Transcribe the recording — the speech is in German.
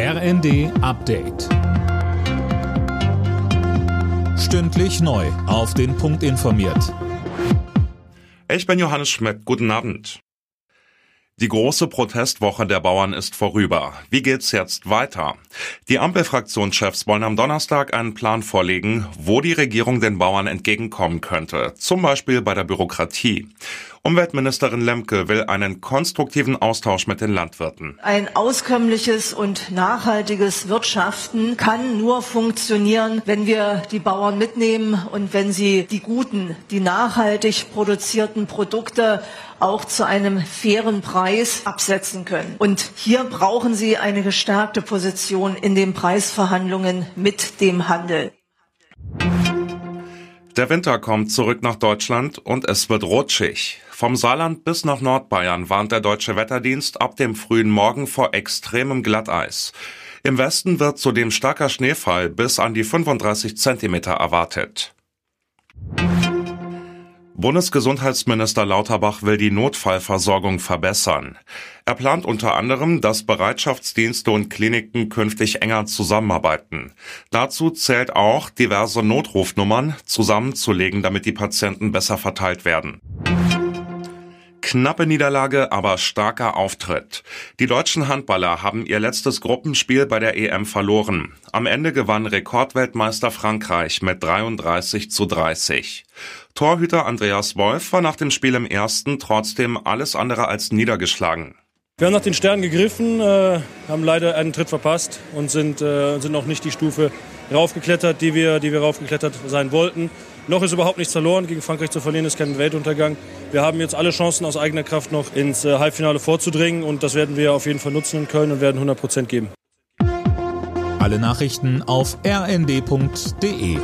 RND Update. Stündlich neu. Auf den Punkt informiert. Ich bin Johannes Schmidt. Guten Abend. Die große Protestwoche der Bauern ist vorüber. Wie geht's jetzt weiter? Die Ampelfraktionschefs wollen am Donnerstag einen Plan vorlegen, wo die Regierung den Bauern entgegenkommen könnte. Zum Beispiel bei der Bürokratie. Umweltministerin Lemke will einen konstruktiven Austausch mit den Landwirten. Ein auskömmliches und nachhaltiges Wirtschaften kann nur funktionieren, wenn wir die Bauern mitnehmen und wenn sie die guten, die nachhaltig produzierten Produkte auch zu einem fairen Preis absetzen können. Und hier brauchen sie eine gestärkte Position in den Preisverhandlungen mit dem Handel. Der Winter kommt zurück nach Deutschland und es wird rutschig. Vom Saarland bis nach Nordbayern warnt der deutsche Wetterdienst ab dem frühen Morgen vor extremem Glatteis. Im Westen wird zudem starker Schneefall bis an die 35 Zentimeter erwartet. Bundesgesundheitsminister Lauterbach will die Notfallversorgung verbessern. Er plant unter anderem, dass Bereitschaftsdienste und Kliniken künftig enger zusammenarbeiten. Dazu zählt auch, diverse Notrufnummern zusammenzulegen, damit die Patienten besser verteilt werden. Knappe Niederlage, aber starker Auftritt. Die deutschen Handballer haben ihr letztes Gruppenspiel bei der EM verloren. Am Ende gewann Rekordweltmeister Frankreich mit 33 zu 30. Torhüter Andreas Wolf war nach dem Spiel im ersten trotzdem alles andere als niedergeschlagen. Wir haben nach den Sternen gegriffen, äh, haben leider einen Tritt verpasst und sind, äh, sind noch nicht die Stufe raufgeklettert, die wir, die wir raufgeklettert sein wollten. Noch ist überhaupt nichts verloren. Gegen Frankreich zu verlieren ist kein Weltuntergang. Wir haben jetzt alle Chancen aus eigener Kraft noch ins äh, Halbfinale vorzudringen und das werden wir auf jeden Fall nutzen in Köln und werden 100 Prozent geben. Alle Nachrichten auf rnd.de